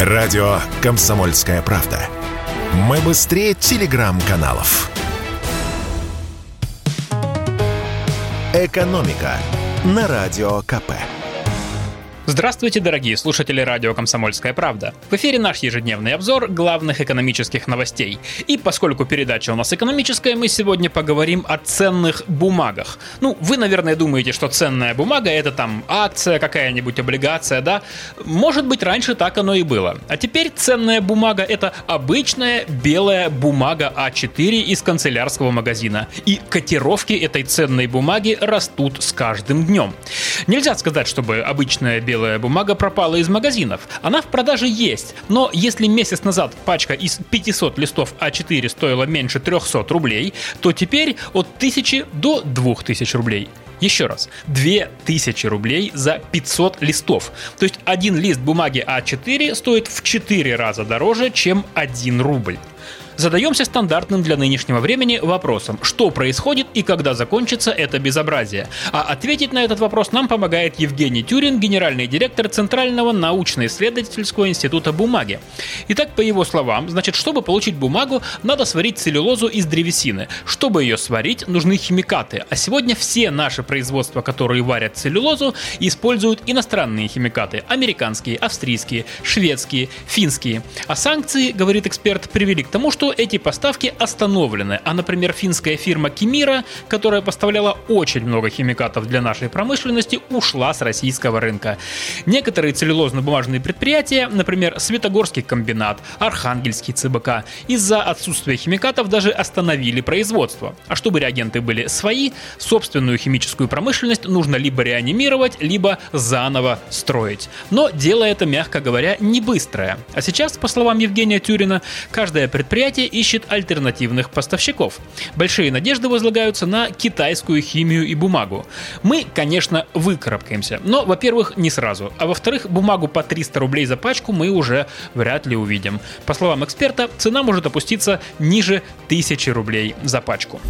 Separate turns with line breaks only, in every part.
Радио «Комсомольская правда». Мы быстрее телеграм-каналов. «Экономика» на Радио КП.
Здравствуйте, дорогие слушатели радио «Комсомольская правда». В эфире наш ежедневный обзор главных экономических новостей. И поскольку передача у нас экономическая, мы сегодня поговорим о ценных бумагах. Ну, вы, наверное, думаете, что ценная бумага – это там акция, какая-нибудь облигация, да? Может быть, раньше так оно и было. А теперь ценная бумага – это обычная белая бумага А4 из канцелярского магазина. И котировки этой ценной бумаги растут с каждым днем. Нельзя сказать, чтобы обычная белая белая бумага пропала из магазинов. Она в продаже есть, но если месяц назад пачка из 500 листов А4 стоила меньше 300 рублей, то теперь от 1000 до 2000 рублей. Еще раз, 2000 рублей за 500 листов. То есть один лист бумаги А4 стоит в 4 раза дороже, чем 1 рубль задаемся стандартным для нынешнего времени вопросом, что происходит и когда закончится это безобразие. А ответить на этот вопрос нам помогает Евгений Тюрин, генеральный директор Центрального научно-исследовательского института бумаги. Итак, по его словам, значит, чтобы получить бумагу, надо сварить целлюлозу из древесины. Чтобы ее сварить, нужны химикаты. А сегодня все наши производства, которые варят целлюлозу, используют иностранные химикаты. Американские, австрийские, шведские, финские. А санкции, говорит эксперт, привели к тому, что что эти поставки остановлены, а, например, финская фирма Кимира, которая поставляла очень много химикатов для нашей промышленности, ушла с российского рынка. Некоторые целлюлозно-бумажные предприятия, например, Светогорский комбинат, Архангельский ЦБК, из-за отсутствия химикатов даже остановили производство. А чтобы реагенты были свои, собственную химическую промышленность нужно либо реанимировать, либо заново строить. Но дело это, мягко говоря, не быстрое. А сейчас, по словам Евгения Тюрина, каждое предприятие предприятие ищет альтернативных поставщиков. Большие надежды возлагаются на китайскую химию и бумагу. Мы, конечно, выкарабкаемся, но, во-первых, не сразу, а во-вторых, бумагу по 300 рублей за пачку мы уже вряд ли увидим. По словам эксперта, цена может опуститься ниже 1000 рублей за пачку.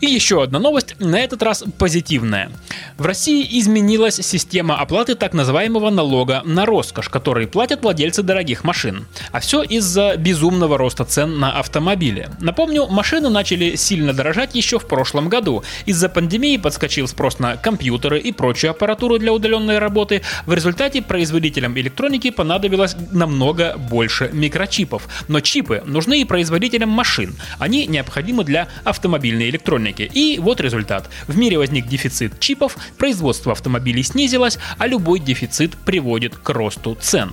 И еще одна новость, на этот раз позитивная. В России изменилась система оплаты так называемого налога на роскошь, который платят владельцы дорогих машин. А все из-за безумного роста цен на автомобили. Напомню, машины начали сильно дорожать еще в прошлом году. Из-за пандемии подскочил спрос на компьютеры и прочую аппаратуру для удаленной работы. В результате производителям электроники понадобилось намного больше микрочипов. Но чипы нужны и производителям машин. Они необходимы для автомобильной электроники. И вот результат. В мире возник дефицит чипов, производство автомобилей снизилось, а любой дефицит приводит к росту цен.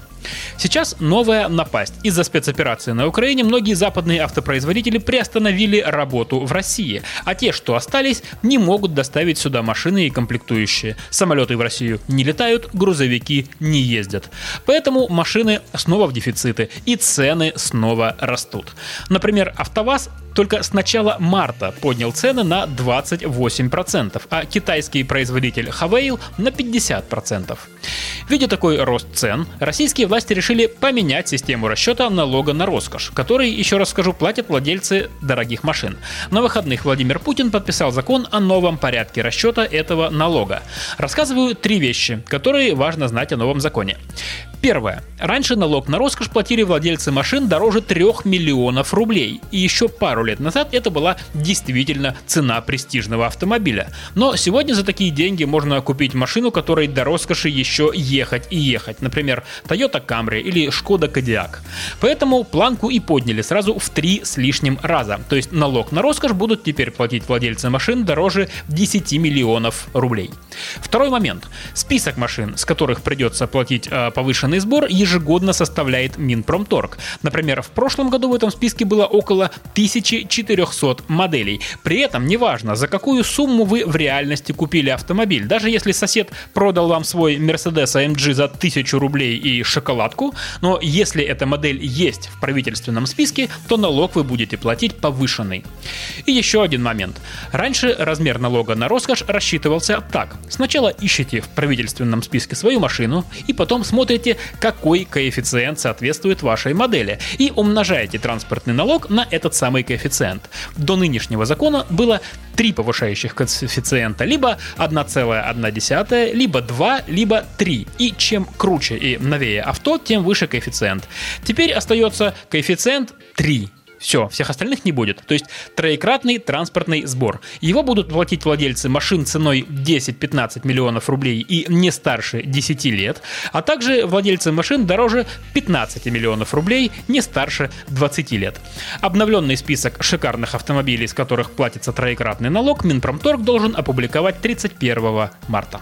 Сейчас новая напасть. Из-за спецоперации на Украине многие западные автопроизводители приостановили работу в России, а те, что остались, не могут доставить сюда машины и комплектующие. Самолеты в Россию не летают, грузовики не ездят. Поэтому машины снова в дефициты и цены снова растут. Например, АвтоВАЗ только с начала марта поднял цены на 28%, а китайский производитель Havail на 50%. Видя такой рост цен, российские власти решили поменять систему расчета налога на роскошь, который, еще раз скажу, платят владельцы дорогих машин. На выходных Владимир Путин подписал закон о новом порядке расчета этого налога. Рассказываю три вещи, которые важно знать о новом законе. Первое. Раньше налог на роскошь платили владельцы машин дороже 3 миллионов рублей. И еще пару лет назад это была действительно цена престижного автомобиля. Но сегодня за такие деньги можно купить машину, которой до роскоши еще ехать и ехать. Например, Toyota Camry или Skoda Kodiaq. Поэтому планку и подняли сразу в три с лишним раза. То есть налог на роскошь будут теперь платить владельцы машин дороже 10 миллионов рублей. Второй момент. Список машин, с которых придется платить э, повышенный Ежегодный сбор ежегодно составляет Минпромторг. Например, в прошлом году в этом списке было около 1400 моделей. При этом неважно, за какую сумму вы в реальности купили автомобиль. Даже если сосед продал вам свой Mercedes AMG за 1000 рублей и шоколадку, но если эта модель есть в правительственном списке, то налог вы будете платить повышенный. И еще один момент. Раньше размер налога на роскошь рассчитывался так. Сначала ищите в правительственном списке свою машину и потом смотрите, какой коэффициент соответствует вашей модели, и умножаете транспортный налог на этот самый коэффициент. До нынешнего закона было три повышающих коэффициента, либо 1,1, либо 2, либо 3. И чем круче и новее авто, тем выше коэффициент. Теперь остается коэффициент 3. Все, всех остальных не будет. То есть троекратный транспортный сбор. Его будут платить владельцы машин ценой 10-15 миллионов рублей и не старше 10 лет, а также владельцы машин дороже 15 миллионов рублей, не старше 20 лет. Обновленный список шикарных автомобилей, с которых платится троекратный налог, Минпромторг должен опубликовать 31 марта.